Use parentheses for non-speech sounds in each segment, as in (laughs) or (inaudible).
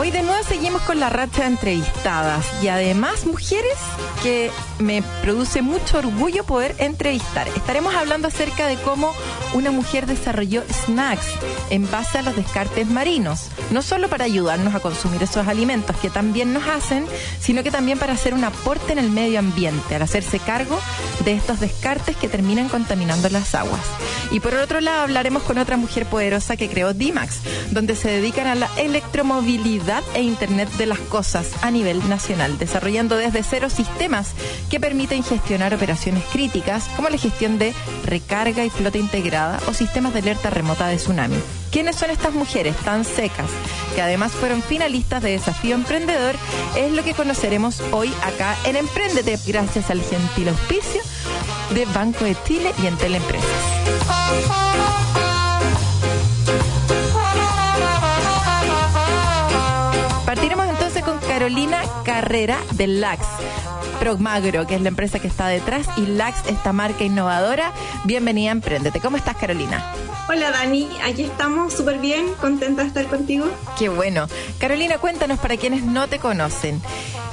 Hoy de seguimos con la racha de entrevistadas y además mujeres que me produce mucho orgullo poder entrevistar. Estaremos hablando acerca de cómo una mujer desarrolló snacks en base a los descartes marinos, no solo para ayudarnos a consumir esos alimentos que también nos hacen, sino que también para hacer un aporte en el medio ambiente, al hacerse cargo de estos descartes que terminan contaminando las aguas. Y por otro lado hablaremos con otra mujer poderosa que creó Dimax, donde se dedican a la electromovilidad e Internet de las cosas a nivel nacional, desarrollando desde cero sistemas que permiten gestionar operaciones críticas como la gestión de recarga y flota integrada o sistemas de alerta remota de tsunami. ¿Quiénes son estas mujeres tan secas que además fueron finalistas de Desafío Emprendedor? Es lo que conoceremos hoy acá en Emprendete gracias al gentil auspicio de Banco de Chile y Entel Empresas. Carrera del LAX. Progmagro, que es la empresa que está detrás, y LAX, esta marca innovadora. Bienvenida a Emprendete. ¿Cómo estás, Carolina? Hola, Dani. Aquí estamos súper bien, contenta de estar contigo. Qué bueno. Carolina, cuéntanos para quienes no te conocen.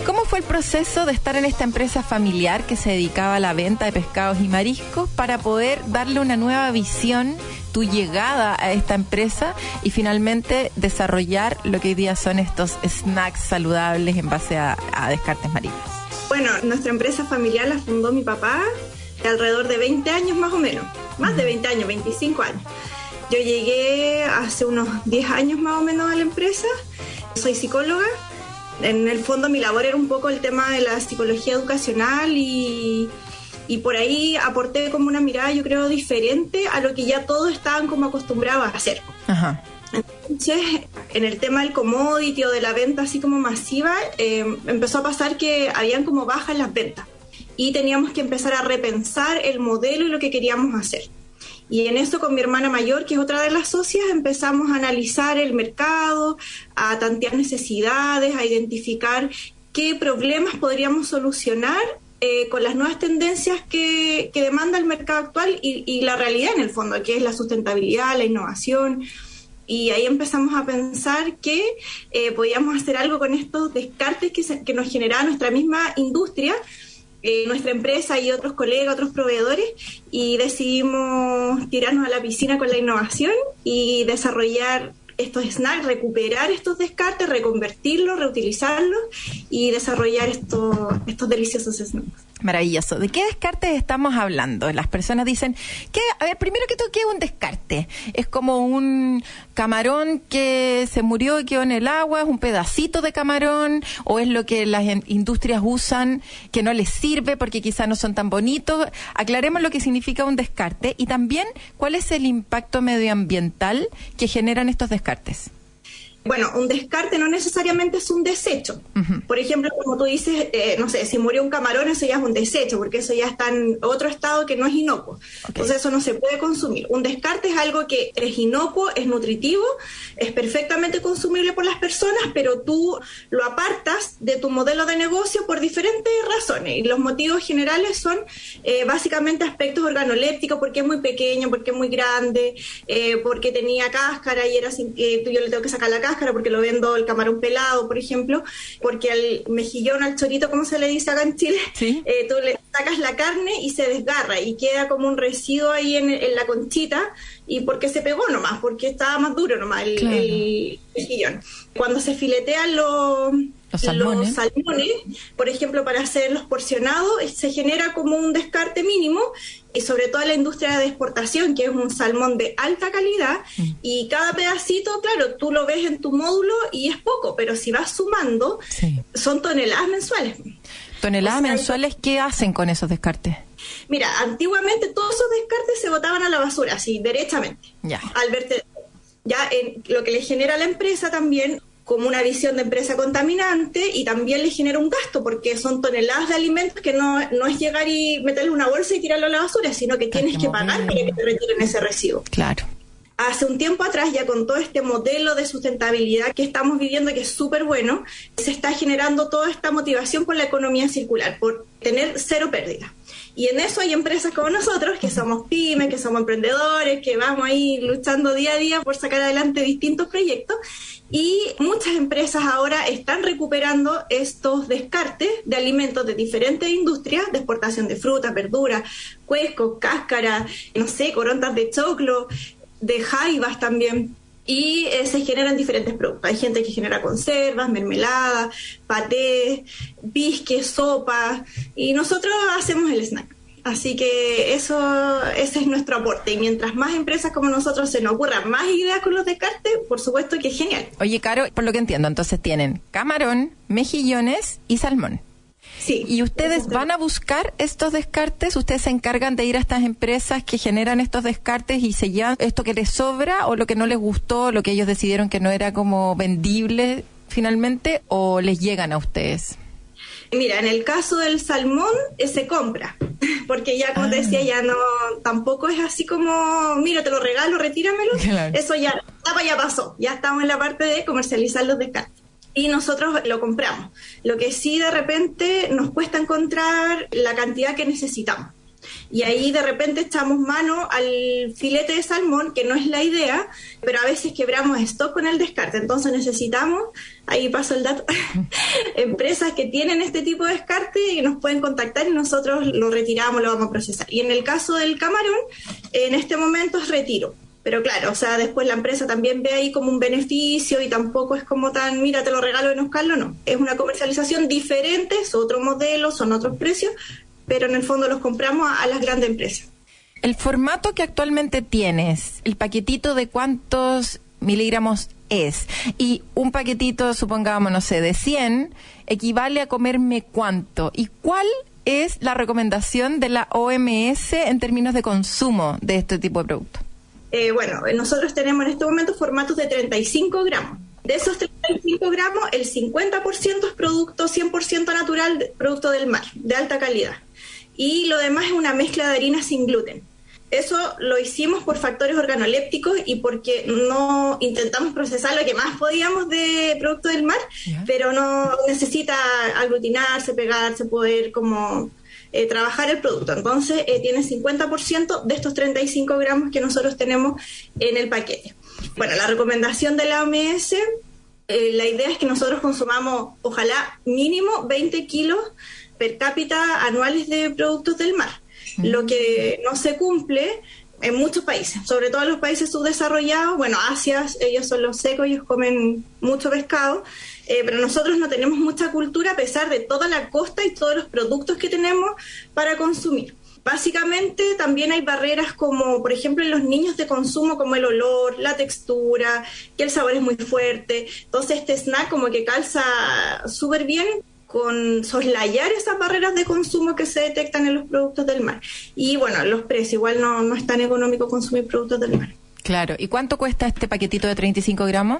¿Cómo fue el proceso de estar en esta empresa familiar que se dedicaba a la venta de pescados y mariscos para poder darle una nueva visión, tu llegada a esta empresa y finalmente desarrollar lo que hoy día son estos snacks saludables en base a, descartes marinos? Bueno, nuestra empresa familiar la fundó mi papá alrededor de 20 años más o menos, más de 20 años, 25 años. Yo llegué hace unos 10 años más o menos a la empresa, soy psicóloga, en el fondo mi labor era un poco el tema de la psicología educacional y, y por ahí aporté como una mirada yo creo diferente a lo que ya todos estaban como acostumbrados a hacer. Ajá. Entonces, en el tema del commodity o de la venta así como masiva, eh, empezó a pasar que habían como bajas las ventas y teníamos que empezar a repensar el modelo y lo que queríamos hacer. Y en eso con mi hermana mayor, que es otra de las socias, empezamos a analizar el mercado, a tantear necesidades, a identificar qué problemas podríamos solucionar eh, con las nuevas tendencias que, demanda el mercado actual y, la realidad en el fondo, que es la sustentabilidad, la innovación. Y ahí empezamos a pensar que eh, podíamos hacer algo con estos descartes que, que nos generaba nuestra misma industria, eh, nuestra empresa y otros colegas, otros proveedores, y decidimos tirarnos a la piscina con la innovación y desarrollar estos snacks, recuperar estos descartes, reconvertirlos, reutilizarlos y desarrollar estos, estos deliciosos snacks. Maravilloso. ¿De qué descarte estamos hablando? Las personas dicen que, a ver, primero que todo, ¿qué es un descarte? Es como un camarón que se murió y quedó en el agua, es un pedacito de camarón, o es lo que las industrias usan que no les sirve porque quizás no son tan bonitos. Aclaremos lo que significa un descarte y también cuál es el impacto medioambiental que generan estos descartes. Bueno, un descarte no necesariamente es un desecho. Por ejemplo, como tú dices, eh, no sé, si murió un camarón, eso ya es un desecho, porque eso ya está en otro estado que no es inocuo. Entonces, eso no se puede consumir. Un descarte es algo que es inocuo, es nutritivo, es perfectamente consumible por las personas, pero tú lo apartas de tu modelo de negocio por diferentes razones. Y los motivos generales son eh, básicamente aspectos organolépticos, porque es muy pequeño, porque es muy grande, eh, porque tenía cáscara y era sin, yo le tengo que sacar la cáscara porque lo vendo el camarón pelado, por ejemplo, porque al mejillón, al chorito, como se le dice acá en Chile, (laughs) eh, tú le sacas la carne y se desgarra y queda como un residuo ahí en, la conchita y porque se pegó nomás, porque estaba más duro nomás el, mejillón. Cuando se filetean los los salmones. por ejemplo, para hacerlos porcionados, se genera como un descarte mínimo y sobre todo en la industria de exportación, que es un salmón de alta calidad, mm. y cada pedacito, claro, tú lo ves en tu módulo y es poco, pero si vas sumando, son toneladas mensuales. ¿Toneladas mensuales qué hacen con esos descartes? Mira, antiguamente todos esos descartes se botaban a la basura, así, derechamente, ya. al verte. Ya en lo que le genera a la empresa también como una visión de empresa contaminante y también le genera un gasto porque son toneladas de alimentos que no, no es llegar y meterle una bolsa y tirarlo a la basura, sino que tienes que pagar para que te retiren ese recibo. Claro. Hace un tiempo atrás, ya con todo este modelo de sustentabilidad que estamos viviendo, que es súper bueno, se está generando toda esta motivación por la economía circular, por tener cero pérdida. Y en eso hay empresas como nosotros, que somos pymes, que somos emprendedores, que vamos ahí luchando día a día por sacar adelante distintos proyectos. Y muchas empresas ahora están recuperando estos descartes de alimentos de diferentes industrias, de exportación de frutas, verduras, cuescos, cáscaras, no sé, corontas de choclo, de jaivas también. Y eh, se generan diferentes productos. Hay gente que genera conservas, mermeladas, patés, bisques, sopas. Y nosotros hacemos el snack. Así que eso, ese es nuestro aporte. Y mientras más empresas como nosotros se nos ocurran más ideas con los descartes, por supuesto que es genial. Oye, Caro, por lo que entiendo, entonces tienen camarón, mejillones y salmón. Sí. ¿Y ustedes van a buscar estos descartes? ¿Ustedes se encargan de ir a estas empresas que generan estos descartes y se llevan esto que les sobra o lo que no les gustó, lo que ellos decidieron que no era como vendible finalmente o les llegan a ustedes? Mira, en el caso del salmón eh, se compra, (laughs) porque ya como te decía, ya no, tampoco es así como, mira, te lo regalo, retíramelo. (laughs) Eso ya, ya pasó, ya estamos en la parte de comercializar los descartes y nosotros lo compramos. Lo que sí de repente nos cuesta encontrar la cantidad que necesitamos. Y ahí de repente echamos mano al filete de salmón, que no es la idea, pero a veces quebramos stock con el descarte. Entonces necesitamos, ahí paso el dato, (laughs) empresas que tienen este tipo de descarte y nos pueden contactar y nosotros lo retiramos, lo vamos a procesar. Y en el caso del camarón, en este momento es retiro pero claro, o sea, después la empresa también ve ahí como un beneficio y tampoco es como tan, mira, te lo regalo en Oscarlo, no. Es una comercialización diferente, es otro modelo, son otros precios, pero en el fondo los compramos a, las grandes empresas. El formato que actualmente tienes, el paquetito de cuántos miligramos es, y un paquetito, supongamos, no sé, de 100, equivale a comerme cuánto, y cuál es la recomendación de la OMS en términos de consumo de este tipo de productos. Eh, bueno, nosotros tenemos en este momento formatos de 35 gramos. De esos 35 gramos, el 50% es producto 100% natural, producto del mar, de alta calidad. Y lo demás es una mezcla de harina sin gluten. Eso lo hicimos por factores organolépticos y porque no intentamos procesar lo que más podíamos de producto del mar, pero no necesita aglutinarse, pegarse, poder como eh, trabajar el producto. Entonces, eh, tiene 50% de estos 35 gramos que nosotros tenemos en el paquete. Bueno, la recomendación de la OMS, eh, la idea es que nosotros consumamos, ojalá, mínimo 20 kilos per cápita anuales de productos del mar. Lo que no se cumple en muchos países, sobre todo en los países subdesarrollados, bueno, Asia, ellos son los secos, ellos comen mucho pescado, eh, pero nosotros no tenemos mucha cultura a pesar de toda la costa y todos los productos que tenemos para consumir. Básicamente también hay barreras como, por ejemplo, en los niños de consumo, como el olor, la textura, que el sabor es muy fuerte. Entonces este snack como que calza súper bien con soslayar esas barreras de consumo que se detectan en los productos del mar. Y bueno, los precios, igual no, no es tan económico consumir productos del mar. Claro, ¿y cuánto cuesta este paquetito de 35 gramos?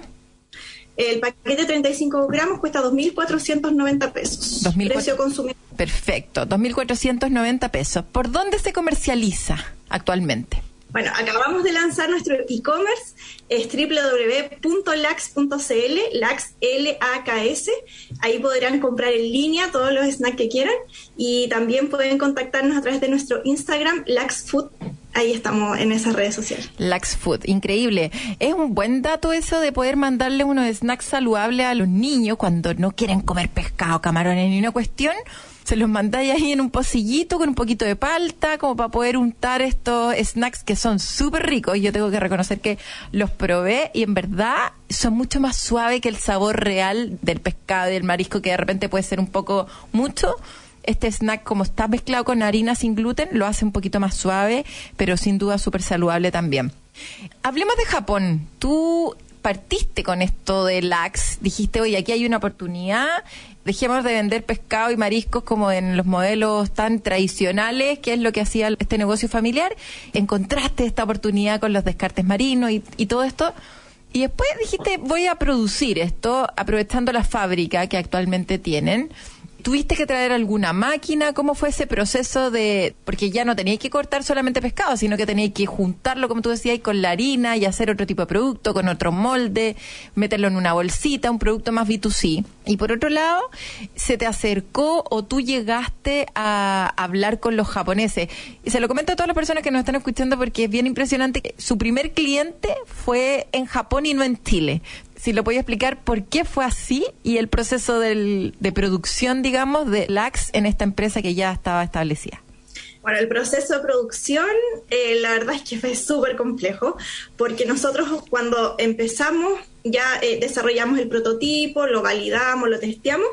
El paquete de 35 gramos cuesta 2.490 pesos. Precio consumidor. Perfecto, 2.490 pesos. ¿Por dónde se comercializa actualmente? Bueno, acabamos de lanzar nuestro e-commerce, es www.lax.cl, lax, L-A-K-S. Ahí podrán comprar en línea todos los snacks que quieran y también pueden contactarnos a través de nuestro Instagram, laxfood ahí estamos en esas redes sociales. Lax Food, increíble. Es un buen dato eso de poder mandarle unos snacks saludables a los niños cuando no quieren comer pescado, camarones ni una cuestión. Se los mandáis ahí en un pocillito con un poquito de palta, como para poder untar estos snacks que son súper ricos. Yo tengo que reconocer que los probé y en verdad son mucho más suaves que el sabor real del pescado y del marisco, que de repente puede ser un poco mucho este snack, como está mezclado con harina sin gluten, lo hace un poquito más suave, pero sin duda súper saludable también. Hablemos de Japón. Tú partiste con esto de lax, dijiste, oye, aquí hay una oportunidad, dejemos de vender pescado y mariscos como en los modelos tan tradicionales, que es lo que hacía este negocio familiar, encontraste esta oportunidad con los descartes marinos y, y todo esto. Y después dijiste, voy a producir esto aprovechando la fábrica que actualmente tienen. ¿Tuviste que traer alguna máquina? ¿Cómo fue ese proceso de...? Porque ya no teníais que cortar solamente pescado, sino que teníais que juntarlo, como tú decías, con la harina y hacer otro tipo de producto, con otro molde, meterlo en una bolsita, un producto más B2C. Y por otro lado, ¿se te acercó o tú llegaste a hablar con los japoneses? Y se lo comento a todas las personas que nos están escuchando porque es bien impresionante su primer cliente fue en Japón y no en Chile si lo podía explicar por qué fue así y el proceso del, de producción, digamos, de LAX en esta empresa que ya estaba establecida. Bueno, el proceso de producción, eh, la verdad es que fue súper complejo, porque nosotros cuando empezamos ya eh, desarrollamos el prototipo, lo validamos, lo testeamos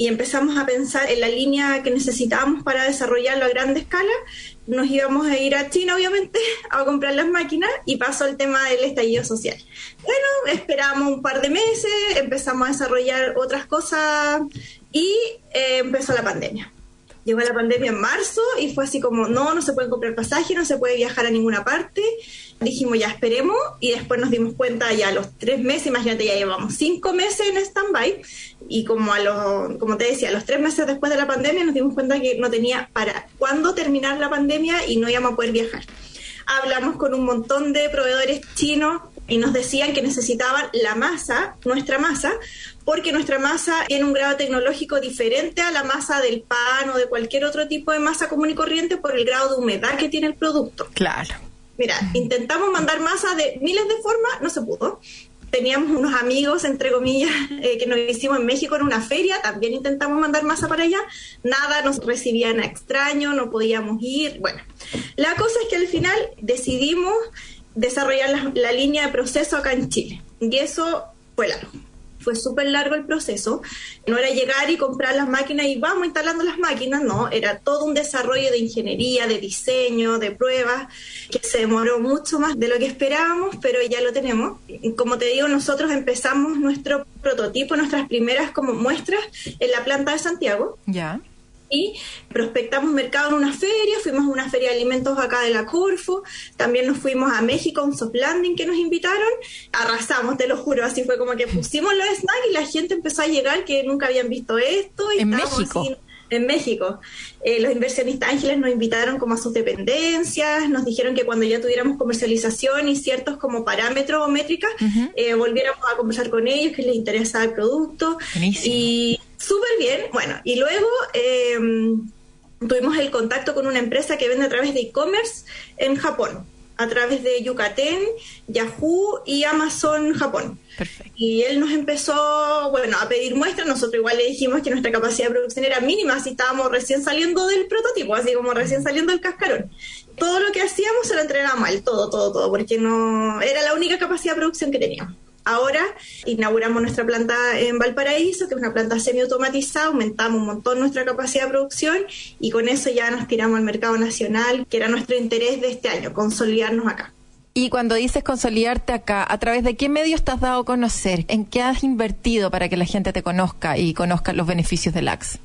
y empezamos a pensar en la línea que necesitábamos para desarrollarlo a gran escala nos íbamos a ir a China, obviamente, (laughs) a comprar las máquinas y pasó el tema del estallido social. Bueno, esperamos un par de meses, empezamos a desarrollar otras cosas y eh, empezó la pandemia. Llegó la pandemia en marzo y fue así como, no, no se puede comprar pasaje, no se puede viajar a ninguna parte. Dijimos, ya esperemos y después nos dimos cuenta ya a los tres meses, imagínate, ya llevamos cinco meses en stand-by y como a los, como te decía, a los tres meses después de la pandemia nos dimos cuenta que no tenía para cuándo terminar la pandemia y no íbamos a poder viajar. Hablamos con un montón de proveedores chinos y nos decían que necesitaban la masa, nuestra masa, porque nuestra masa tiene un grado tecnológico diferente a la masa del pan o de cualquier otro tipo de masa común y corriente por el grado de humedad que tiene el producto. Claro. Mira, intentamos mandar masa de miles de formas, no se pudo. Teníamos unos amigos, entre comillas, (laughs) eh, que nos hicimos en México en una feria, también intentamos mandar masa para allá, nada, nos recibían a extraño, no podíamos ir. Bueno, la cosa es que al final decidimos desarrollar la, línea de proceso acá en Chile. Y eso fue largo. Fue súper largo el proceso. No era llegar y comprar las máquinas y vamos instalando las máquinas, no. Era todo un desarrollo de ingeniería, de diseño, de pruebas, que se demoró mucho más de lo que esperábamos, pero ya lo tenemos. Como te digo, nosotros empezamos nuestro prototipo, nuestras primeras como muestras en la planta de Santiago. Ya y prospectamos mercado en una feria, fuimos a una feria de alimentos acá de la Corfo, también nos fuimos a México a un soft landing que nos invitaron, arrasamos, te lo juro, así fue como que pusimos los snacks y la gente empezó a llegar que nunca habían visto esto. Y en México. En México. Eh, los inversionistas ángeles nos invitaron como a sus dependencias, nos dijeron que cuando ya tuviéramos comercialización y ciertos como parámetros o métricas, eh, volviéramos a conversar con ellos, que les interesaba el producto. Y súper bien. Bueno, y luego em, tuvimos el contacto con una empresa que vende a través de e-commerce en Japón, a través de Yucatén, Yahoo y Amazon Japón. Y él nos empezó, bueno, a pedir muestras. Nosotros igual le dijimos que nuestra capacidad de producción era mínima, así estábamos recién saliendo del prototipo, así como recién saliendo del cascarón. Todo lo que hacíamos se lo entregábamos mal, todo, todo, todo, porque no era la única capacidad de producción que teníamos. Ahora inauguramos nuestra planta en Valparaíso, que es una planta semiautomatizada, aumentamos un montón nuestra capacidad de producción y con eso ya nos tiramos al mercado nacional, que era nuestro interés de este año, consolidarnos acá. Y cuando dices consolidarte acá, ¿a través de qué medios te has dado a conocer? ¿En qué has invertido para que la gente te conozca y conozca los beneficios del AX?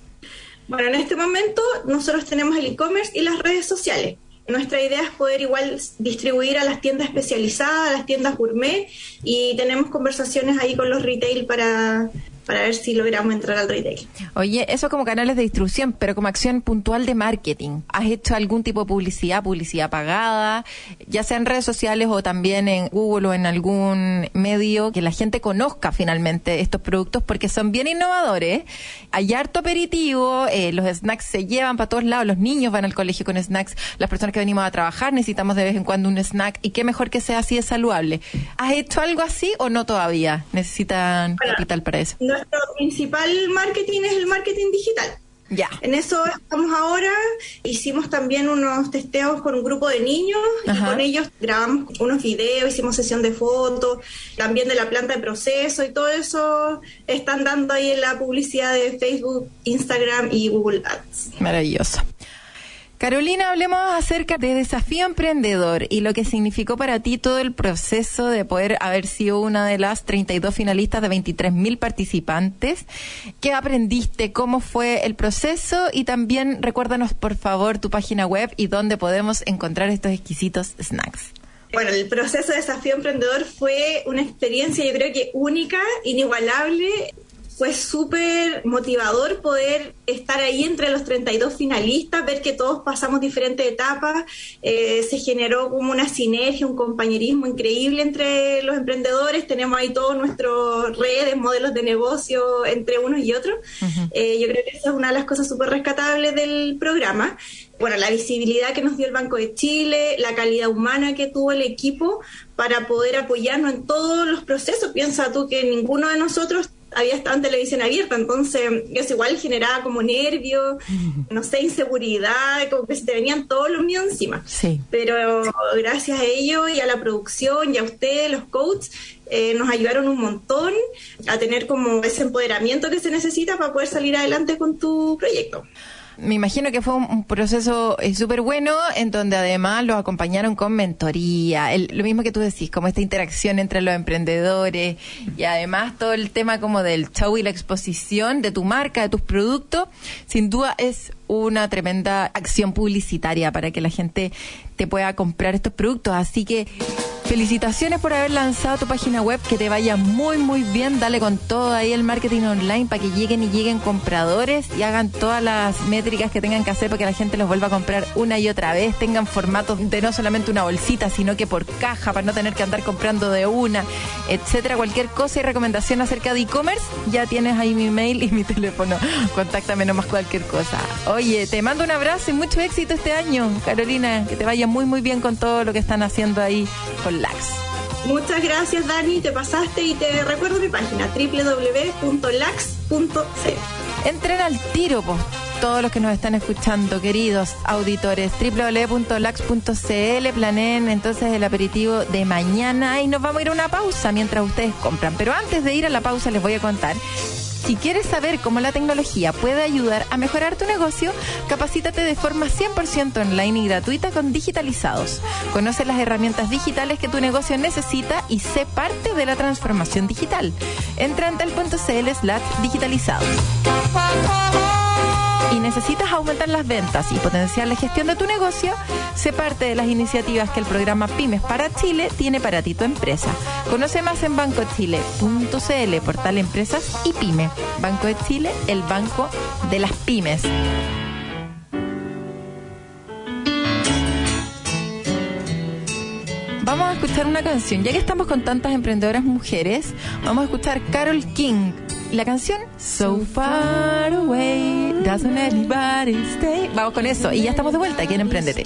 Bueno, en este momento nosotros tenemos el e-commerce y las redes sociales. Nuestra idea es poder igual distribuir a las tiendas especializadas, a las tiendas gourmet y tenemos conversaciones ahí con los retail para para ver si logramos entrar al retail. Oye, eso como canales de distribución, pero como acción puntual de marketing. ¿Has hecho algún tipo de publicidad, publicidad pagada, ya sea en redes sociales o también en Google o en algún medio que la gente conozca finalmente estos productos porque son bien innovadores? Hay harto aperitivo, eh, los snacks se llevan para todos lados, los niños van al colegio con snacks, las personas que venimos a trabajar necesitamos de vez en cuando un snack y qué mejor que sea así de saludable. ¿Has hecho algo así o no todavía? ¿Necesitan capital para eso? Nuestro principal marketing es el marketing digital. Ya. En eso estamos ahora. Hicimos también unos testeos con un grupo de niños y con ellos grabamos unos videos, hicimos sesión de fotos, también de la planta de proceso y todo eso están dando ahí en la publicidad de Facebook, Instagram y Google Ads. Maravilloso. Carolina, hablemos acerca de Desafío Emprendedor y lo que significó para ti todo el proceso de poder haber sido una de las 32 finalistas de 23.000 participantes. ¿Qué aprendiste? ¿Cómo fue el proceso? Y también recuérdanos, por favor, tu página web y dónde podemos encontrar estos exquisitos snacks. Bueno, el proceso de desafío emprendedor fue una experiencia yo creo que única, inigualable fue súper motivador poder estar ahí entre los 32 finalistas, ver que todos pasamos diferentes etapas, eh, se generó como una sinergia, un compañerismo increíble entre los emprendedores, tenemos ahí todos nuestros redes, modelos de negocio entre unos y otros. Eh, yo creo que esa es una de las cosas súper rescatables del programa. Bueno, la visibilidad que nos dio el Banco de Chile, la calidad humana que tuvo el equipo para poder apoyarnos en todos los procesos. Piensa tú que ninguno de nosotros había estado en televisión abierta, entonces eso igual generaba como nervios, (laughs) no sé, inseguridad, como que se te venían todos los míos encima. Sí. Pero gracias a ellos y a la producción y a ustedes, los coaches, eh, nos ayudaron un montón a tener como ese empoderamiento que se necesita para poder salir adelante con tu proyecto. Me imagino que fue un proceso eh, súper bueno, en donde además los acompañaron con mentoría, lo mismo que tú decís, como esta interacción entre los emprendedores y además todo el tema como del show y la exposición de tu marca, de tus productos, sin duda es una tremenda acción publicitaria para que la gente te pueda comprar estos productos. Así que Felicitaciones por haber lanzado tu página web, que te vaya muy muy bien, dale con todo ahí el marketing online para que lleguen y lleguen compradores y hagan todas las métricas que tengan que hacer para que la gente los vuelva a comprar una y otra vez, tengan formatos de no solamente una bolsita, sino que por caja para no tener que andar comprando de una, etcétera, cualquier cosa y recomendación acerca de e-commerce, ya tienes ahí mi mail y mi teléfono, contáctame nomás cualquier cosa. Oye, te mando un abrazo y mucho éxito este año, Carolina, que te vaya muy muy bien con todo lo que están haciendo ahí Lax. Muchas gracias, Dani. Te pasaste y te recuerdo mi página www.lax.cl. Entren al tiro, pues, todos los que nos están escuchando, queridos auditores. www.lax.cl. Planeen entonces el aperitivo de mañana y nos vamos a ir a una pausa mientras ustedes compran. Pero antes de ir a la pausa, les voy a contar si quieres saber cómo la tecnología puede ayudar a mejorar tu negocio, capacítate de forma 100% online y gratuita con Digitalizados. Conoce las herramientas digitales que tu negocio necesita y sé parte de la transformación digital. Entra en tal.cl slash digitalizados y necesitas aumentar las ventas y potenciar la gestión de tu negocio, sé parte de las iniciativas que el programa Pymes para Chile tiene para ti tu empresa. Conoce más en bancochile.cl, portal Empresas y Pyme. Banco de Chile, el banco de las pymes. Vamos a escuchar una canción. Ya que estamos con tantas emprendedoras mujeres, vamos a escuchar Carol King la canción So Far Away, Doesn't Anybody Stay. Vamos con eso y ya estamos de vuelta aquí en Emprendete.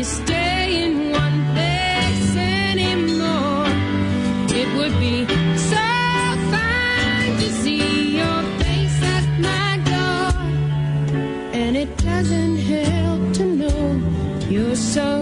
Stay in one place anymore? It would be so fine to see your face at my door. And it doesn't help to know you're so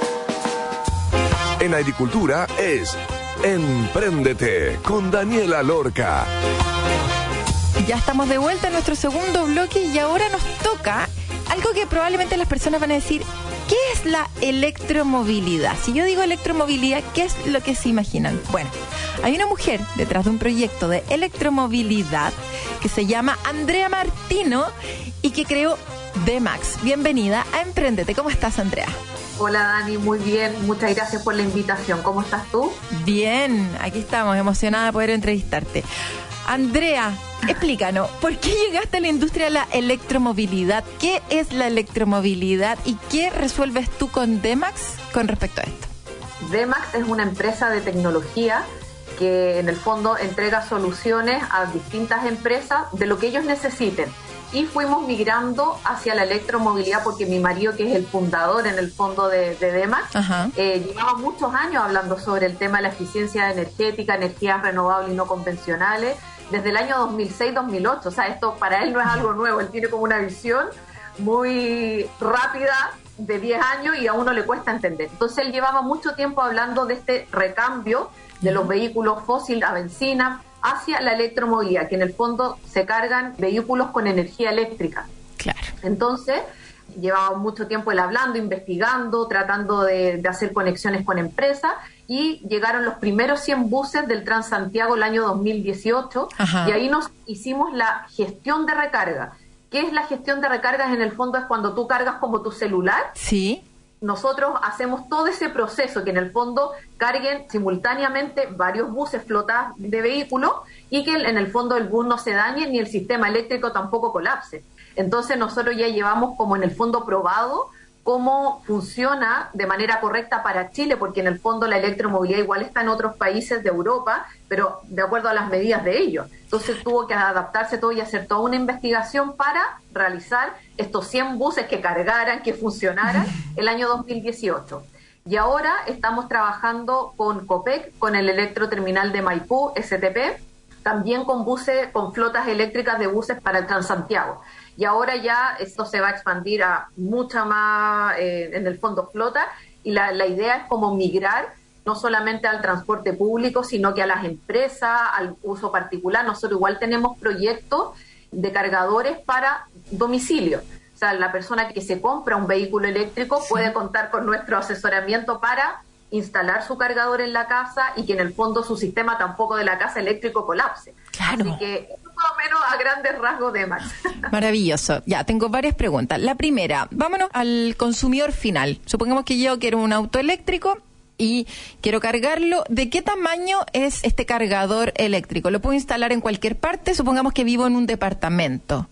En agricultura es Empréndete con Daniela Lorca. Ya estamos de vuelta en nuestro segundo bloque y ahora nos toca algo que probablemente las personas van a decir, ¿qué es la electromovilidad? Si yo digo electromovilidad, ¿qué es lo que se imaginan? Bueno, hay una mujer detrás de un proyecto de electromovilidad que se llama Andrea Martino y que creó Demax. Bienvenida a Emprendete. ¿Cómo estás, Andrea? Hola Dani, muy bien. Muchas gracias por la invitación. ¿Cómo estás tú? Bien, aquí estamos, emocionada de poder entrevistarte. Andrea, explícanos, ¿por qué llegaste a la industria de la electromovilidad? ¿Qué es la electromovilidad y qué resuelves tú con Demax con respecto a esto? Demax es una empresa de tecnología que en el fondo entrega soluciones a distintas empresas de lo que ellos necesiten. Y fuimos migrando hacia la electromovilidad porque mi marido, que es el fundador en el fondo de, de Demax, Ajá. eh, llevaba muchos años hablando sobre el tema de la eficiencia energética, energías renovables y no convencionales, desde el año 2006-2008. O sea, esto para él no es algo nuevo, él tiene como una visión muy rápida de 10 años y a uno le cuesta entender. Entonces él llevaba mucho tiempo hablando de este recambio de los vehículos fósiles a benzina hacia la electromovilidad, que en el fondo se cargan vehículos con energía eléctrica. Claro. Entonces, llevaba mucho tiempo él hablando, investigando, tratando de, de hacer conexiones con empresas y llegaron los primeros 100 buses del Transantiago el año 2018 Ajá. y ahí nos hicimos la gestión de recarga. ¿Qué es la gestión de recargas? En el fondo es cuando tú cargas como tu celular Sí. Nosotros hacemos todo ese proceso que en el fondo carguen simultáneamente varios buses flotas de vehículos y que en el fondo el bus no se dañe ni el sistema eléctrico tampoco colapse. Entonces nosotros ya llevamos como en el fondo probado cómo funciona de manera correcta para Chile, porque en el fondo la electromovilidad igual está en otros países de Europa, pero de acuerdo a las medidas de ellos. Entonces tuvo que adaptarse todo y hacer toda una investigación para realizar estos 100 buses que cargaran, que funcionaran (laughs) el año 2018. Y ahora estamos trabajando con COPEC, con el electroterminal de Maipú, STP, también con buses, con flotas eléctricas de buses para el Transantiago. Y ahora ya esto se va a expandir a mucha más, eh, en el fondo, flota. Y la, la idea es como migrar no solamente al transporte público, sino que a las empresas, al uso particular. Nosotros igual tenemos proyectos de cargadores para domicilio. O sea, la persona que se compra un vehículo eléctrico puede contar con nuestro asesoramiento para instalar su cargador en la casa y que en el fondo su sistema tampoco de la casa eléctrico colapse. Claro. Así que más o menos a grandes rasgos de Max. (laughs) Maravilloso. Ya, tengo varias preguntas. La primera, vámonos al consumidor final. Supongamos que yo quiero un auto eléctrico y quiero cargarlo. ¿De qué tamaño es este cargador eléctrico? ¿Lo puedo instalar en cualquier parte? Supongamos que vivo en un departamento.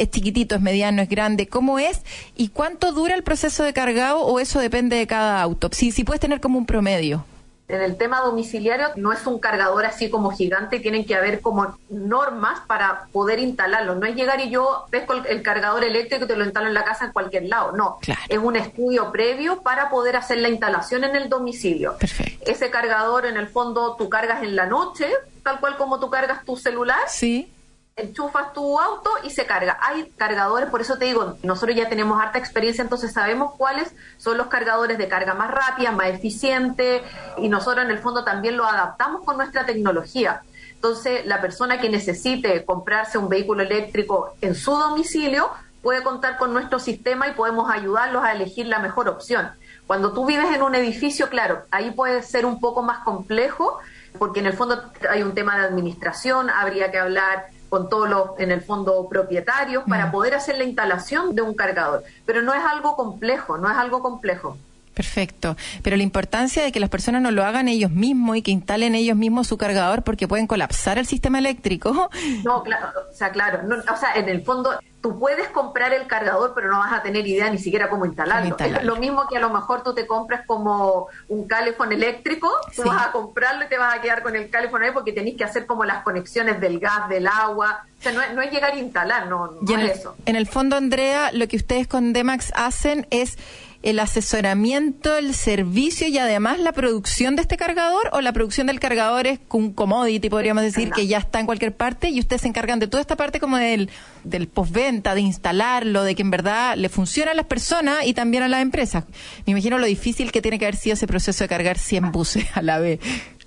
¿Es chiquitito, es mediano, es grande? ¿Cómo es? ¿Y cuánto dura el proceso de cargado o eso depende de cada auto? Si, si puedes tener como un promedio. En el tema domiciliario no es un cargador así como gigante, tienen que haber como normas para poder instalarlo. No es llegar y yo pesco el, el cargador eléctrico y te lo instalo en la casa en cualquier lado. No, Claro. es un estudio previo para poder hacer la instalación en el domicilio. Perfecto. Ese cargador en el fondo tú cargas en la noche, tal cual como tú cargas tu celular, Sí. Enchufas tu auto y se carga. Hay cargadores, por eso te digo, nosotros ya tenemos harta experiencia, entonces sabemos cuáles son los cargadores de carga más rápida, más eficiente, y nosotros en el fondo también lo adaptamos con nuestra tecnología. Entonces, la persona que necesite comprarse un vehículo eléctrico en su domicilio puede contar con nuestro sistema y podemos ayudarlos a elegir la mejor opción. Cuando tú vives en un edificio, claro, ahí puede ser un poco más complejo, porque en el fondo hay un tema de administración, habría que hablar con todos los, en el fondo, propietarios para poder hacer la instalación de un cargador. Pero no es algo complejo, no es algo complejo. Perfecto. Pero la importancia de que las personas no lo hagan ellos mismos y que instalen ellos mismos su cargador porque pueden colapsar el sistema eléctrico. No, claro, o sea, claro, no, o sea, en el fondo tú puedes comprar el cargador, pero no vas a tener idea ni siquiera cómo instalarlo. Es lo mismo que a lo mejor tú te compras como un calefón eléctrico, tú Sí. vas a comprarlo y te vas a quedar con el calefón ahí porque tenés que hacer como las conexiones del gas, del agua. O sea, no es, no es llegar a instalar, no, no en el, es eso. en el fondo, Andrea, lo que ustedes con Demax hacen es el asesoramiento, el servicio y además la producción de este cargador o la producción del cargador es un commodity, podríamos decir, que ya está en cualquier parte y ustedes se encargan de toda esta parte como del, del postventa, de instalarlo, de que en verdad le funciona a las personas y también a las empresas. Me imagino lo difícil que tiene que haber sido ese proceso de cargar 100 buses a la vez.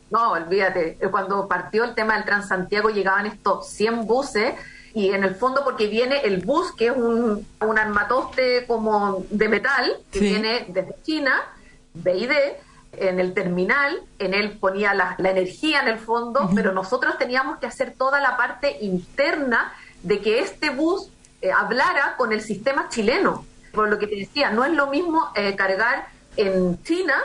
No, olvídate. Eh, Cuando partió el tema del Transantiago llegaban estos 100 buses y en el fondo porque viene el bus, que es un, un armatoste como de metal, que Sí. viene desde China, BID, en el terminal, en él ponía la, la energía en el fondo, pero nosotros teníamos que hacer toda la parte interna de que este bus eh, hablara con el sistema chileno. Por lo que te decía, no es lo mismo eh, cargar en China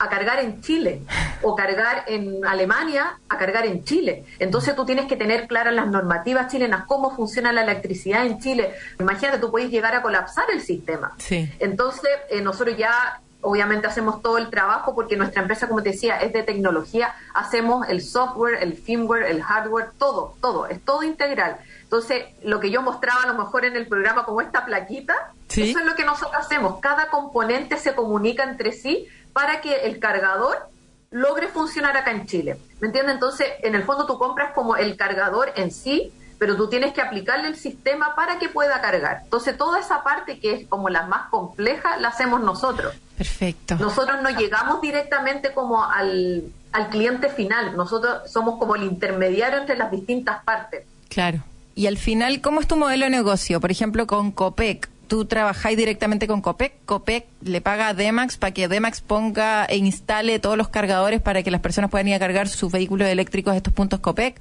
a cargar en Chile o cargar en Alemania a cargar en Chile. Entonces tú tienes que tener claras las normativas chilenas, cómo funciona la electricidad en Chile. Imagínate, tú puedes llegar a colapsar el sistema. Sí. Entonces eh, nosotros ya obviamente hacemos todo el trabajo porque nuestra empresa, como te decía, es de tecnología. Hacemos el software, el firmware, el hardware, todo, todo, es todo integral. Entonces, lo que yo mostraba a lo mejor en el programa como esta plaquita, Sí. eso es lo que nosotros hacemos. Cada componente se comunica entre sí para que el cargador logre funcionar acá en Chile. ¿Me entiendes? Entonces, en el fondo tú compras como el cargador en sí, pero tú tienes que aplicarle el sistema para que pueda cargar. Entonces, toda esa parte que es como la más compleja, la hacemos nosotros. Perfecto. Nosotros no llegamos directamente como al, al cliente final. Nosotros somos como el intermediario entre las distintas partes. Claro. Y al final, ¿cómo es tu modelo de negocio? Por ejemplo, con Copec. ¿Tú trabajáis directamente con Copec? Copec le paga a Demax para que Demax ponga e instale todos los cargadores para que las personas puedan ir a cargar sus vehículos eléctricos a estos puntos Copec.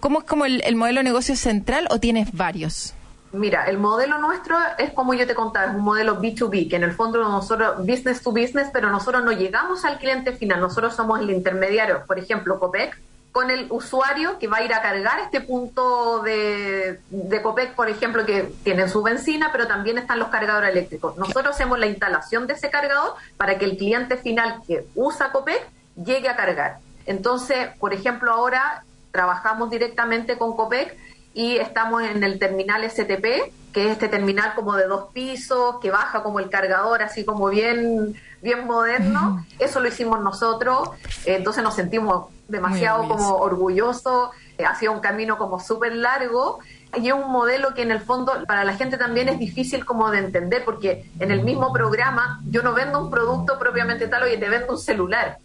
¿Cómo es como el, el modelo de negocio central o tienes varios? Mira, el modelo nuestro es como yo te contaba, es un modelo B2B, que en el fondo nosotros, business to business, pero nosotros no llegamos al cliente final, nosotros somos el intermediario, por ejemplo, Copec, con el usuario que va a ir a cargar este punto de, de Copec, por ejemplo, que tienen su benzina, pero también están los cargadores eléctricos. Nosotros hacemos la instalación de ese cargador para que el cliente final que usa Copec llegue a cargar. Entonces, por ejemplo, ahora trabajamos directamente con Copec y estamos en el terminal STP, que es este terminal como de dos pisos, que baja como el cargador, así como bien, bien moderno. Eso lo hicimos nosotros, entonces nos sentimos demasiado como orgullosos, eh, ha sido un camino como súper largo y es un modelo que en el fondo para la gente también es difícil como de entender, porque en el mismo programa yo no vendo un producto propiamente tal, oye, te vendo un celular.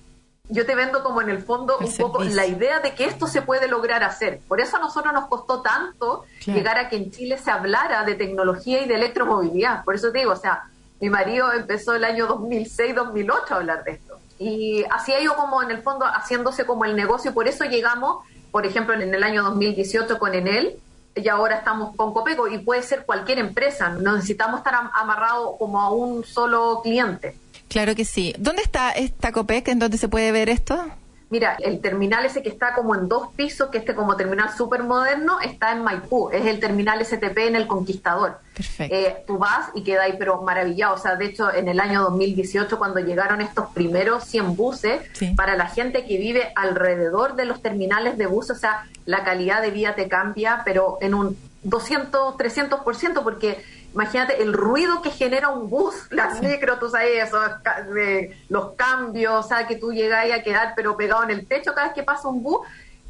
yo te vendo como en el fondo El un poco la idea de que esto se puede lograr hacer. Por eso a nosotros nos costó tanto Claro. llegar a que en Chile se hablara de tecnología y de electromovilidad. Por eso te digo, o sea, mi marido empezó el año 2006-2008 a hablar de esto. Y así ha ido como en el fondo haciéndose como el negocio. Por eso llegamos, por ejemplo, en el año 2018 con Enel y ahora estamos con Copeco y puede ser cualquier empresa. No necesitamos estar am- amarrados como a un solo cliente. Claro que sí. ¿Dónde está esta COPEC? ¿En dónde se puede ver esto? Mira, el terminal ese que está como en dos pisos, que este como terminal súper moderno, está en Maipú. Es el terminal STP en el Conquistador. Perfecto. Eh, tú vas y ahí, pero maravillado. O sea, de hecho, en el año 2018, cuando llegaron estos primeros 100 buses, Sí. para la gente que vive alrededor de los terminales de buses, o sea, la calidad de vida te cambia, pero en un 200, 300%, porque imagínate el ruido que genera un bus, las micros, tú sabes, eso, de los cambios, o sea, que tú llegas a quedar pero pegado en el techo cada vez que pasa un bus,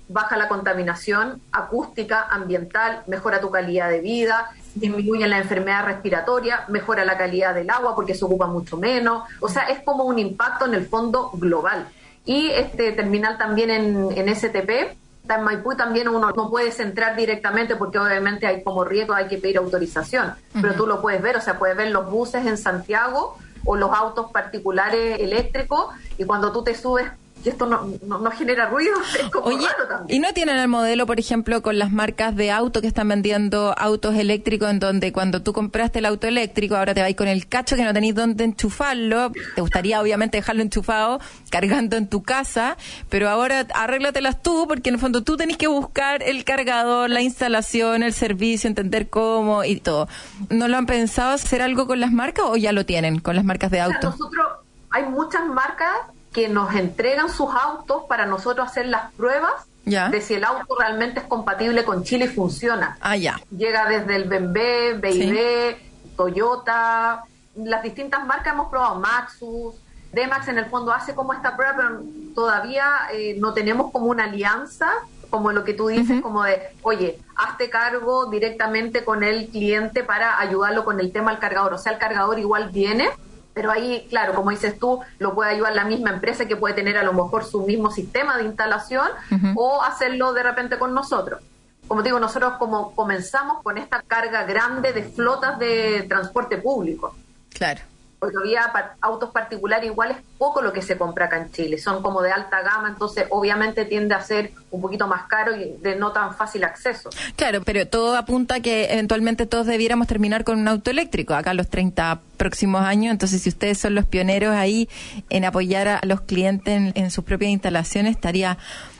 baja la contaminación acústica, ambiental, mejora tu calidad de vida, disminuye la enfermedad respiratoria, mejora la calidad del agua porque se ocupa mucho menos, o sea, es como un impacto en el fondo global. Y este terminal también en, en STP, en Maipú también uno no puedes entrar directamente porque obviamente hay como riesgo, hay que pedir autorización, pero tú lo puedes ver, o sea, puedes ver los buses en Santiago o los autos particulares eléctricos y cuando tú te subes, y esto no, no, no genera ruido, (laughs) es como Oye, raro también. ¿y no tienen el modelo, por ejemplo, con las marcas de auto que están vendiendo autos eléctricos en donde cuando tú compraste el auto eléctrico ahora te vais con el cacho que no tenéis dónde enchufarlo? Te gustaría obviamente dejarlo enchufado cargando en tu casa, pero ahora arréglatelas tú porque en el fondo tú tenés que buscar el cargador, la instalación, el servicio, entender cómo y todo. ¿No lo han pensado hacer algo con las marcas o ya lo tienen con las marcas de O sea, auto? Nosotros, hay muchas marcas que nos entregan sus autos para nosotros hacer las pruebas Ya. de si el auto realmente es compatible con Chile y funciona. Ah, ya. Llega desde el BMW, BID, Toyota, las distintas marcas hemos probado, Maxus, D-Max en el fondo hace como esta prueba, pero todavía eh, no tenemos como una alianza, como lo que tú dices, como de, oye, hazte cargo directamente con el cliente para ayudarlo con el tema del cargador. O sea, el cargador igual viene, pero ahí, claro, como dices tú, lo puede ayudar la misma empresa que puede tener a lo mejor su mismo sistema de instalación o hacerlo de repente con nosotros. Como digo, nosotros como comenzamos con esta carga grande de flotas de transporte público. Claro. Porque había autos particulares igual es poco lo que se compra acá en Chile, son como de alta gama, entonces obviamente tiende a ser un poquito más caro y de no tan fácil acceso. Claro, pero todo apunta a que eventualmente todos debiéramos terminar con un auto eléctrico acá en los 30 próximos años. Entonces, si ustedes son los pioneros ahí en apoyar a los clientes en, en sus propias instalaciones, estaría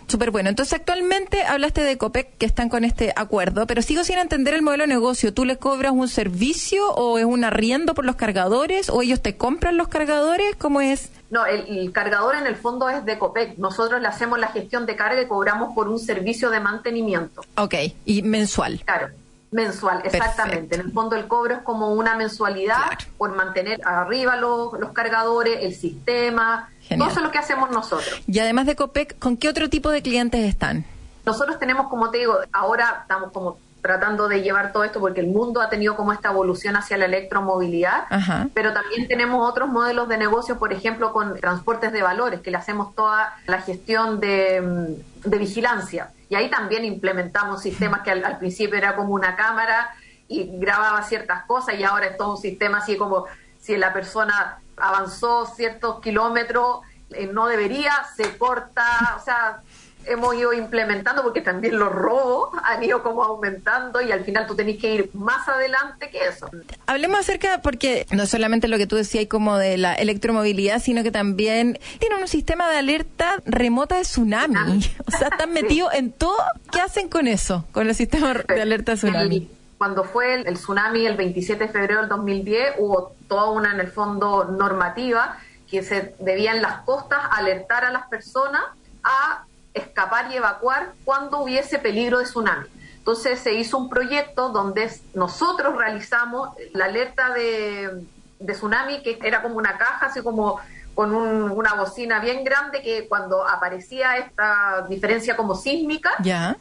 súper bueno. Entonces, actualmente hablaste de COPEC que están con este acuerdo, pero sigo sin entender el modelo de negocio. ¿Tú les cobras un servicio o es un arriendo por los cargadores o ellos te compran los cargadores? ¿Cómo es? No, el, el cargador en el fondo es de COPEC. Nosotros le hacemos la gestión de carga y cobramos por un servicio de mantenimiento. Ok, y mensual. Claro, mensual, exactamente. En el fondo el cobro es como una mensualidad Claro. por mantener arriba los, los cargadores, el sistema. Genial. Todo eso es lo que hacemos nosotros. Y además de COPEC, ¿con qué otro tipo de clientes están? Nosotros tenemos, como te digo, ahora estamos como tratando de llevar todo esto porque el mundo ha tenido como esta evolución hacia la electromovilidad, Ajá. pero también tenemos otros modelos de negocio, por ejemplo, con transportes de valores, que le hacemos toda la gestión de, mm, de vigilancia. Y ahí también implementamos sistemas que al, al principio era como una cámara y grababa ciertas cosas y ahora es todo un sistema así como si la persona avanzó ciertos kilómetros, eh, no debería, se corta, o sea, hemos ido implementando porque también los robos (laughs) han ido como aumentando y al final tú tenés que ir más adelante que eso. Hablemos acerca, porque no solamente lo que tú decías como de la electromovilidad, sino que también tienen un sistema de alerta remota de tsunami. (laughs) O sea, están metidos en todo. ¿Qué hacen con eso? Con el sistema de alerta de tsunami. Cuando fue el, el tsunami el 27 de febrero del 2010, hubo toda una, en el fondo, normativa que se debía en las costas alertar a las personas a escapar y evacuar cuando hubiese peligro de tsunami. Entonces se hizo un proyecto donde nosotros realizamos la alerta de, de tsunami, que era como una caja, así como con un- una bocina bien grande que cuando aparecía esta diferencia como sísmica,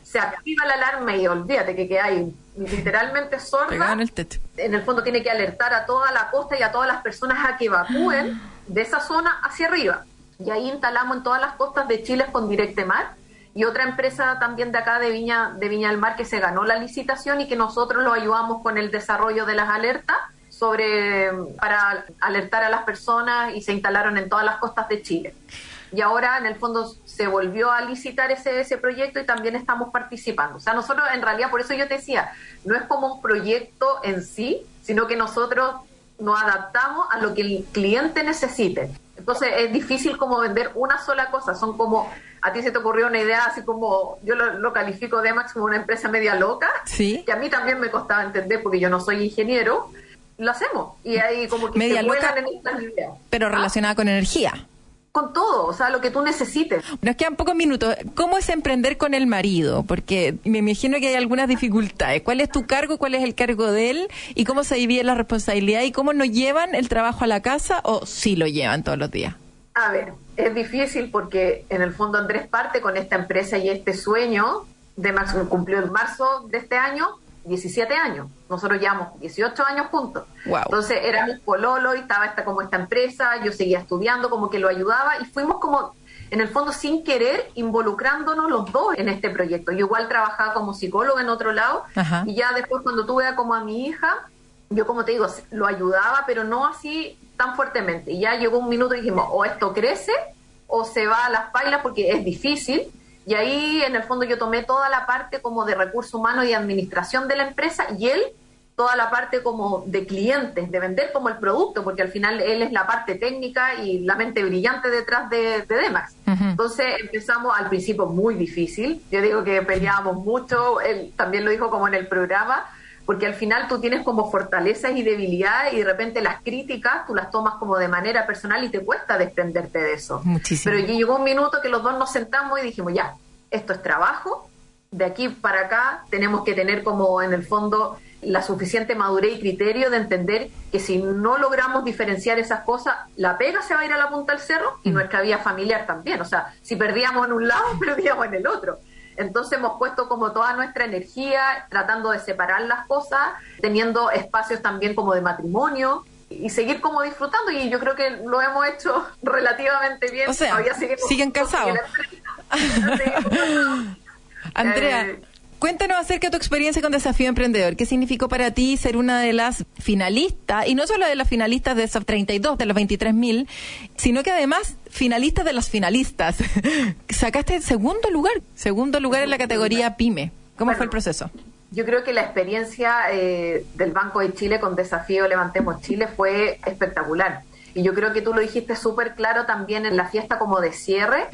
se activa la alarma y olvídate que queda ahí literalmente sorda. en el. En el fondo tiene que alertar a toda la costa y a todas las personas a que evacúen de esa zona hacia arriba. y ahí instalamos en todas las costas de Chile con Directemar y otra empresa también de acá de Viña, de Viña del Mar que se ganó la licitación y que nosotros lo ayudamos con el desarrollo de las alertas sobre para alertar a las personas y se instalaron en todas las costas de Chile. Y ahora en el fondo se volvió a licitar ese, ese proyecto y también estamos participando. O sea, nosotros en realidad, por eso yo te decía, no es como un proyecto en sí, sino que nosotros nos adaptamos a lo que el cliente necesite. Entonces es difícil como vender una sola cosa, son como, a ti se te ocurrió una idea así como, yo lo, lo califico de Max como una empresa media loca, Sí. que a mí también me costaba entender porque yo no soy ingeniero, lo hacemos y ahí como que Media se loca, en estas ideas. Pero Ah, relacionada con energía. Con todo, o sea, lo que tú necesites. Nos quedan pocos minutos. ¿Cómo es emprender con el marido? Porque me imagino que hay algunas dificultades. ¿Cuál es tu cargo? ¿Cuál es el cargo de él? ¿Y cómo se divide la responsabilidad? ¿Y cómo no llevan el trabajo a la casa o sí lo llevan todos los días? A ver, es difícil porque en el fondo Andrés parte con esta empresa y este sueño de Max cumplió en marzo de este año 17 años. Nosotros llevamos 18 años juntos. Entonces era mi pololo y estaba esta como esta empresa, yo seguía estudiando, como que lo ayudaba y fuimos como en el fondo sin querer involucrándonos los dos en este proyecto. Yo igual trabajaba como psicóloga en otro lado Ajá. y ya después cuando tuve a como a mi hija, yo como te digo, lo ayudaba, pero no así tan fuertemente. Y ya llegó un minuto y dijimos, o esto crece o se va a las pailas porque es difícil. Y ahí en el fondo yo tomé toda la parte como de recursos humanos y administración de la empresa y él toda la parte como de clientes, de vender como el producto, porque al final él es la parte técnica y la mente brillante detrás de, de Demax. Entonces empezamos al principio muy difícil, yo digo que peleábamos mucho, él también lo dijo como en el programa, porque al final tú tienes como fortalezas y debilidades y de repente las críticas tú las tomas como de manera personal y te cuesta desprenderte de eso. Muchísimo. Pero llegó un minuto que los dos nos sentamos y dijimos, ya, esto es trabajo, de aquí para acá tenemos que tener como en el fondo la suficiente madurez y criterio de entender que si no logramos diferenciar esas cosas, la pega se va a ir a la punta del cerro y nuestra vida familiar también. O sea, si perdíamos en un lado, (laughs) perdíamos en el otro. Entonces hemos puesto como toda nuestra energía tratando de separar las cosas, teniendo espacios también como de matrimonio y seguir como disfrutando y yo creo que lo hemos hecho (laughs) relativamente bien. O sea, siguen casados. (laughs) (laughs) Andrea, Eh, cuéntanos acerca de tu experiencia con Desafío Emprendedor. ¿Qué significó para ti ser una de las finalistas, y no solo de las finalistas de esos 32, de los 23.000, sino que además finalistas de las finalistas? (laughs) Sacaste segundo lugar, segundo lugar en la categoría PYME. ¿Cómo Bueno, fue el proceso? Yo creo que la experiencia eh, del Banco de Chile con Desafío Levantemos Chile fue espectacular. Y yo creo que tú lo dijiste súper claro también en la fiesta como de cierre.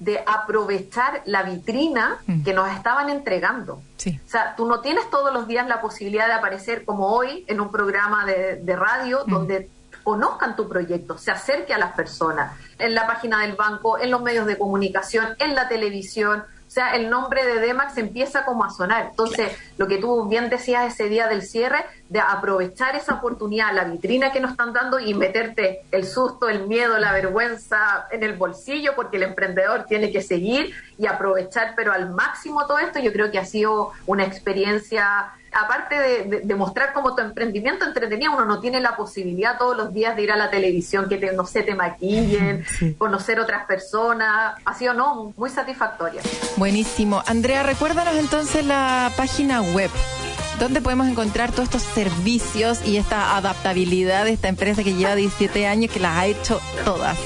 De aprovechar la vitrina Mm. que nos estaban entregando. Sí. O sea, tú no tienes todos los días la posibilidad de aparecer como hoy en un programa de, de radio Mm. donde conozcan tu proyecto, se acerque a las personas, en la página del banco, en los medios de comunicación, en la televisión. O sea, el nombre de Demax empieza como a sonar. Entonces, lo que tú bien decías ese día del cierre, de aprovechar esa oportunidad, la vitrina que nos están dando y meterte el susto, el miedo, la vergüenza en el bolsillo, porque el emprendedor tiene que seguir y aprovechar, pero al máximo todo esto, yo creo que ha sido una experiencia aparte de, de- de mostrar como tu emprendimiento entretenía, uno no tiene la posibilidad todos los días de ir a la televisión, que te, no sé, te maquillen, (laughs) Sí. conocer otras personas. Ha sido, no, muy satisfactoria. Buenísimo. Andrea, recuérdanos entonces la página web. ¿Dónde podemos encontrar todos estos servicios y esta adaptabilidad de esta empresa que lleva 17 años, que las ha hecho todas?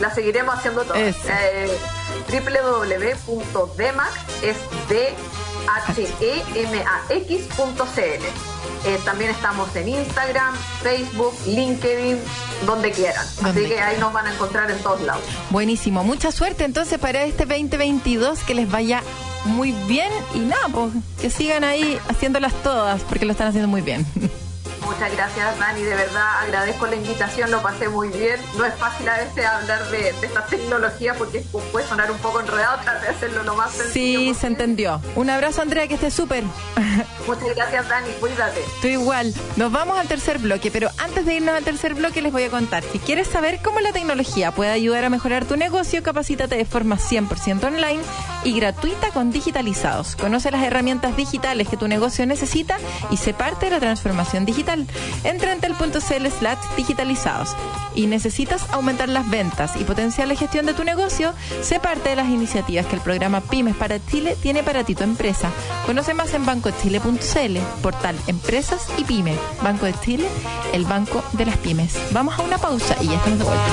La seguiremos haciendo todas. Eh, www.demax es d h e m a x.cl. Eh, también estamos en Instagram, Facebook, LinkedIn, donde quieran. Donde Así que ahí nos van a encontrar en todos lados. Buenísimo. Mucha suerte entonces para este 2022, que les vaya muy bien y nada, pues que sigan ahí haciéndolas todas, porque lo están haciendo muy bien. (laughs) Muchas gracias, Dani. De verdad agradezco la invitación, lo pasé muy bien. No es fácil a veces hablar de, de esta tecnología porque puede sonar un poco enredado, tratar de hacerlo lo más sencillo Sí, se entendió. Un abrazo, Andrea, que esté súper. (laughs) Muchas gracias, Dani. Cuídate. Tú igual. Nos vamos al tercer bloque, pero antes de irnos al tercer bloque les voy a contar. Si quieres saber cómo la tecnología puede ayudar a mejorar tu negocio, capacítate de forma 100% online y gratuita con Digitalizados. Conoce las herramientas digitales que tu negocio necesita y sé parte de la transformación digital. Entra en tel.cl slash digitalizados y necesitas aumentar las ventas y potenciar la gestión de tu negocio, sé parte de las iniciativas que el programa Pymes para Chile tiene para ti tu empresa. Conoce más en bancochile.cl, portal Empresas y Pyme. Banco de Chile, el banco de las pymes. Vamos a una pausa y ya estamos de vuelta.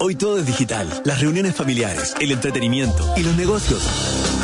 Hoy todo es digital. Las reuniones familiares, el entretenimiento y los negocios.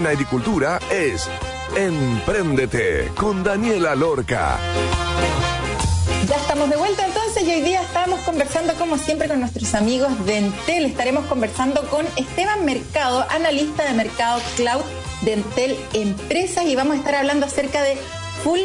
En agricultura es Empréndete con Daniela Lorca. Ya estamos de vuelta entonces y hoy día estamos conversando como siempre con nuestros amigos de Entel. Estaremos conversando con Esteban Mercado, analista de mercado cloud de Entel Empresas y vamos a estar hablando acerca de full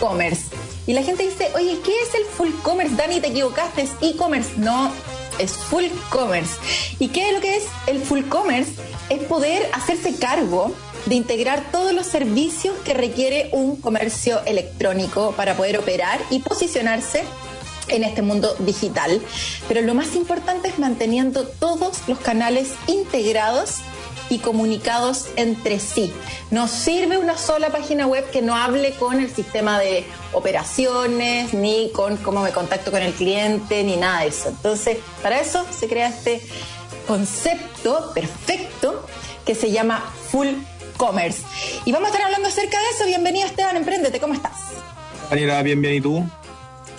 commerce. Y la gente dice, oye, ¿qué es el full commerce? Dani, te equivocaste, es e-commerce. No, es full commerce. ¿Y qué es lo que es el full commerce? Es poder hacerse cargo de integrar todos los servicios que requiere un comercio electrónico para poder operar y posicionarse en este mundo digital. Pero lo más importante es manteniendo todos los canales integrados y comunicados entre sí. No sirve una sola página web que no hable con el sistema de operaciones, ni con cómo me contacto con el cliente, ni nada de eso. Entonces, para eso se crea este concepto perfecto que se llama Full Commerce. Y vamos a estar hablando acerca de eso. Bienvenido Esteban, emprendete, ¿cómo estás? Daniela, bien, bien, ¿y tú?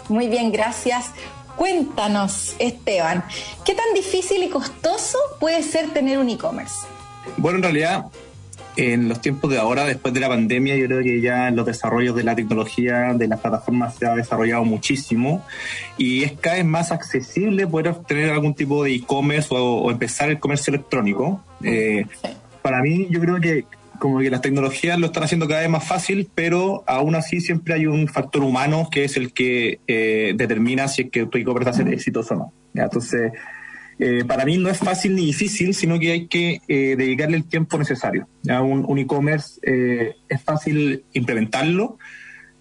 Muy bien, gracias. Cuéntanos, Esteban, ¿qué tan difícil y costoso puede ser tener un e-commerce? Bueno, en realidad, en los tiempos de ahora, después de la pandemia, yo creo que ya los desarrollos de la tecnología, de las plataformas, se ha desarrollado muchísimo y es cada vez más accesible poder obtener algún tipo de e-commerce o, o empezar el comercio electrónico. Eh, para mí, yo creo que como que las tecnologías lo están haciendo cada vez más fácil, pero aún así siempre hay un factor humano que es el que eh, determina si es que tu e-commerce va a ser exitoso o no. ¿ya? Entonces, eh, para mí no es fácil ni difícil, sino que hay que eh, dedicarle el tiempo necesario. Un, e-commerce eh, es fácil implementarlo,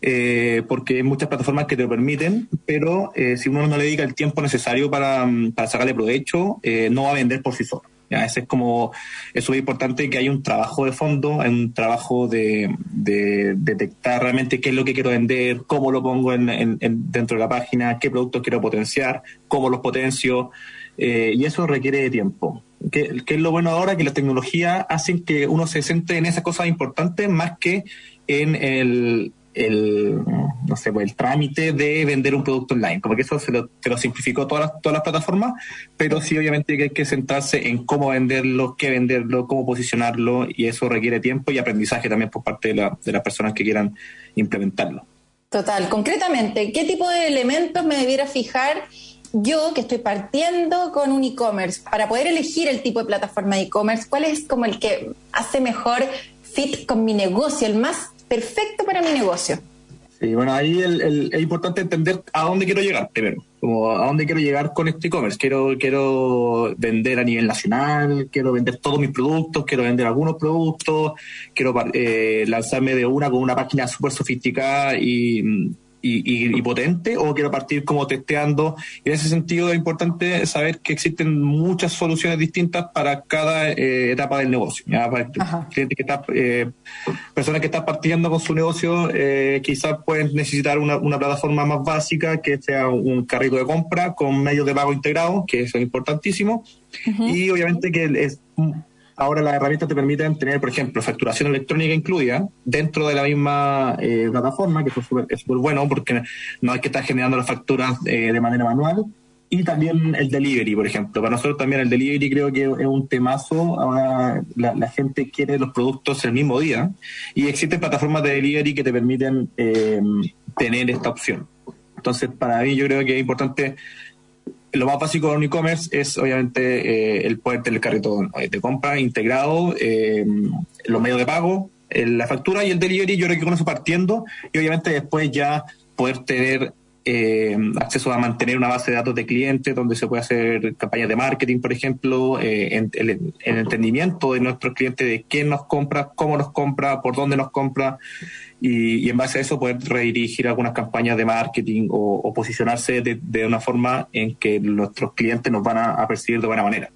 eh, porque hay muchas plataformas que te lo permiten, pero eh, si uno no le dedica el tiempo necesario para, mm, sacarle provecho, no va a vender por sí solo. Ese es como, es muy importante que haya un trabajo de fondo, hay un trabajo de, de detectar realmente qué es lo que quiero vender, cómo lo pongo en, en- en- dentro de la página, qué productos quiero potenciar, cómo los potencio, eh, y eso requiere de tiempo. ¿Qué, qué es lo bueno ahora? Que las tecnologías hacen que uno se centre en esas cosas importantes más que en el, el no sé, pues, el trámite de vender un producto online. Como que eso se lo, se lo simplificó todas las, todas las plataformas, pero sí obviamente que hay que centrarse en cómo venderlo, qué venderlo, cómo posicionarlo, y eso requiere tiempo y aprendizaje también por parte de, la- de las personas que quieran implementarlo. Total, concretamente, ¿qué tipo de elementos me debiera fijar yo que estoy partiendo con un e-commerce para poder elegir el tipo de plataforma de e-commerce? ¿Cuál es como el que hace mejor fit con mi negocio, el más perfecto para mi negocio? Sí, bueno, ahí el- es importante entender a dónde quiero llegar primero, como a dónde quiero llegar con este e-commerce. Quiero, quiero vender a nivel nacional, quiero vender todos mis productos, quiero vender algunos productos, quiero eh, lanzarme de una con una página súper sofisticada y, y, y- y potente o quiero partir como testeando. Y en ese sentido es importante saber que existen muchas soluciones distintas para cada eh, etapa del negocio. ¿ya? Para que está, eh, personas que están partiendo con su negocio eh, quizás pueden necesitar una, una plataforma más básica que sea un carrito de compra con medios de pago integrados, que eso es importantísimo. Y obviamente que es ahora las herramientas te permiten tener, por ejemplo, facturación electrónica incluida dentro de la misma eh, plataforma, que eso es súper bueno porque no hay que estar generando las facturas eh, de manera manual. Y también el delivery, por ejemplo. Para nosotros también el delivery creo que es un temazo. Ahora la, la gente quiere los productos el mismo día. Y existen plataformas de delivery que te permiten eh, tener esta opción. Entonces, para mí yo creo que es importante lo más básico de un e-commerce es obviamente eh, el poder tener el carrito de compra integrado, eh, los medios de pago, eh, la factura y el delivery, yo creo que con eso partiendo y obviamente después ya poder tener eh, acceso a mantener una base de datos de clientes donde se puede hacer campañas de marketing, por ejemplo, eh, en, el, el entendimiento de nuestros clientes de quién nos compra, cómo nos compra, por dónde nos compra y, en base a eso poder redirigir algunas campañas de marketing o, posicionarse de, de una forma en que nuestros clientes nos van a, percibir de buena manera.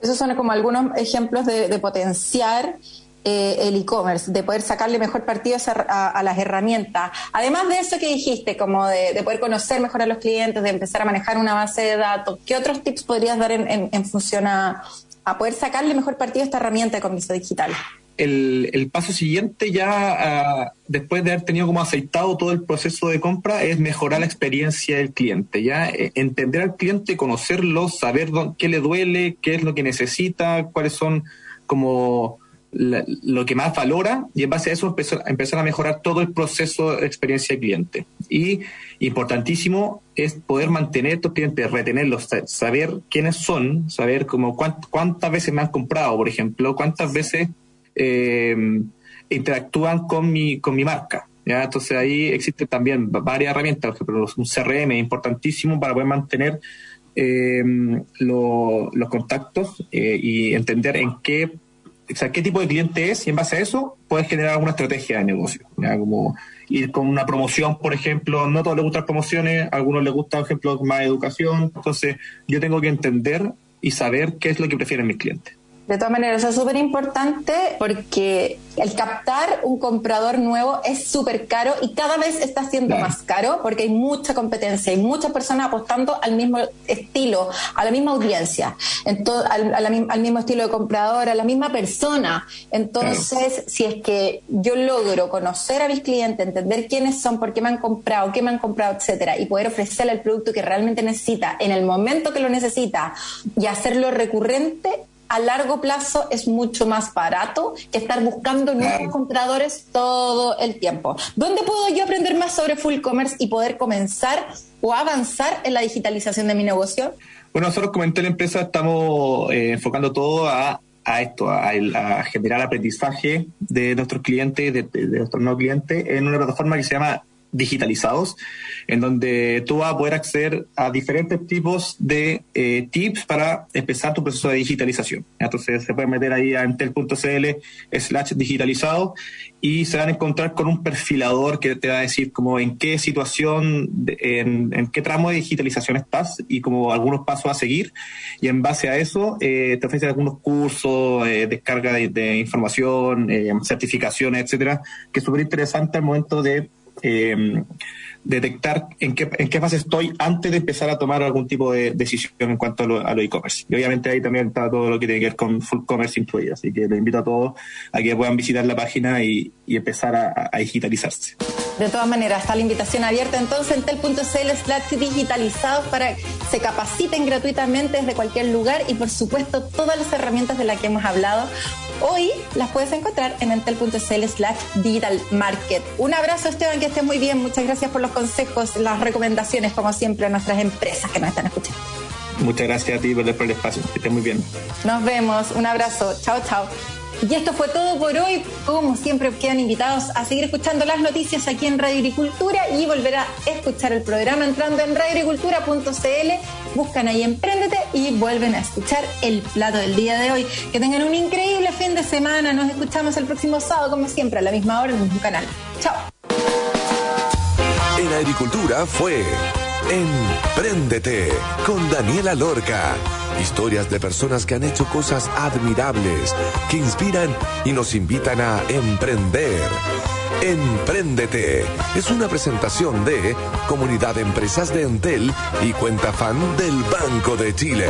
Esos son como algunos ejemplos de potenciar eh, el e-commerce, de poder sacarle mejor partido a, a- las herramientas. Además de eso que dijiste, como de, de poder conocer mejor a los clientes, de empezar a manejar una base de datos, ¿qué otros tips podrías dar en, función a, poder sacarle mejor partido a esta herramienta de comercio digital? el, paso siguiente ya ah, después de haber tenido como aceitado todo el proceso de compra es mejorar la experiencia del cliente, ya Eh, entender al cliente, conocerlo, saber dó- qué le duele, qué es lo que necesita, cuáles son como la- lo que más valora y en base a eso empezar, empezar a mejorar todo el proceso de experiencia del cliente. Y importantísimo es poder mantener estos clientes, retenerlos, sa- saber quiénes son, saber como cuánt- cuántas veces me han comprado, por ejemplo, cuántas veces eh, interactúan con mi, con mi marca. ¿ya? Entonces ahí existen también va- varias herramientas, por ejemplo, un CRM importantísimo para poder mantener eh, lo- los contactos eh, y entender en qué, o sea, qué tipo de cliente es y en base a eso puedes generar alguna estrategia de negocio. ¿ya? Como ir con una promoción, por ejemplo, no a todos les gustan promociones, a algunos les gusta, por ejemplo, más educación. Entonces yo tengo que entender y saber qué es lo que prefieren mis clientes. De todas maneras, eso es súper importante porque el captar un comprador nuevo es súper caro y cada vez está siendo más caro porque hay mucha competencia y muchas personas apostando al mismo estilo, a la misma audiencia, ento- al, a la mi- al mismo estilo de comprador, a la misma persona. Entonces, si es que yo logro conocer a mis clientes, entender quiénes son, por qué me han comprado, qué me han comprado, etcétera, y poder ofrecerle el producto que realmente necesita en el momento que lo necesita y hacerlo recurrente, a largo plazo es mucho más barato que estar buscando nuevos compradores todo el tiempo. ¿Dónde puedo yo aprender más sobre full commerce y poder comenzar o avanzar en la digitalización de mi negocio? Bueno, nosotros como Entel Empresa estamos eh, enfocando todo a, a esto, a, generar aprendizaje de nuestros clientes, de, de- de nuestros no clientes, en una plataforma que se llama Digitalizados, en donde tú vas a poder acceder a diferentes tipos de eh, tips para empezar tu proceso de digitalización. Entonces se pueden meter ahí a entel.cl slash digitalizado y se van a encontrar con un perfilador que te va a decir como en qué situación, en, qué tramo de digitalización estás y como algunos pasos a seguir. Y en base a eso eh, te ofrece algunos cursos, eh, descarga de, de información, certificaciones, etcétera, que es súper interesante al momento de eh, detectar en qué, en qué fase estoy antes de empezar a tomar algún tipo de decisión en cuanto a lo, e-commerce. Y obviamente ahí también está todo lo que tiene que ver con full commerce incluido. Así que los invito a todos a que puedan visitar la página y, y empezar a, a digitalizarse. De todas maneras, está la invitación abierta entonces en tel.cl slash digitalizados para que se capaciten gratuitamente desde cualquier lugar y por supuesto todas las herramientas de las que hemos hablado hoy las puedes encontrar en entel.cl slash digital market. Un abrazo Esteban, que estés muy bien. Muchas gracias por los consejos, las recomendaciones como siempre a nuestras empresas que nos están escuchando. Muchas gracias a ti por el, por el espacio. Que estés muy bien. Nos vemos, un abrazo, chao chao. Y esto fue todo por hoy. Como siempre, quedan invitados a seguir escuchando las noticias aquí en Radio Agricultura y volver a escuchar el programa entrando en radioagricultura.cl. Buscan ahí Emprendete y vuelven a escuchar el plato del día de hoy. Que tengan un increíble fin de semana. Nos escuchamos el próximo sábado, como siempre, a la misma hora en el mismo canal. Chao. En agricultura fue Empréndete con Daniela Lorca. Historias de personas que han hecho cosas admirables, que inspiran y nos invitan a emprender. Empréndete es una presentación de Comunidad de Empresas de Entel y cuenta fan del Banco de Chile.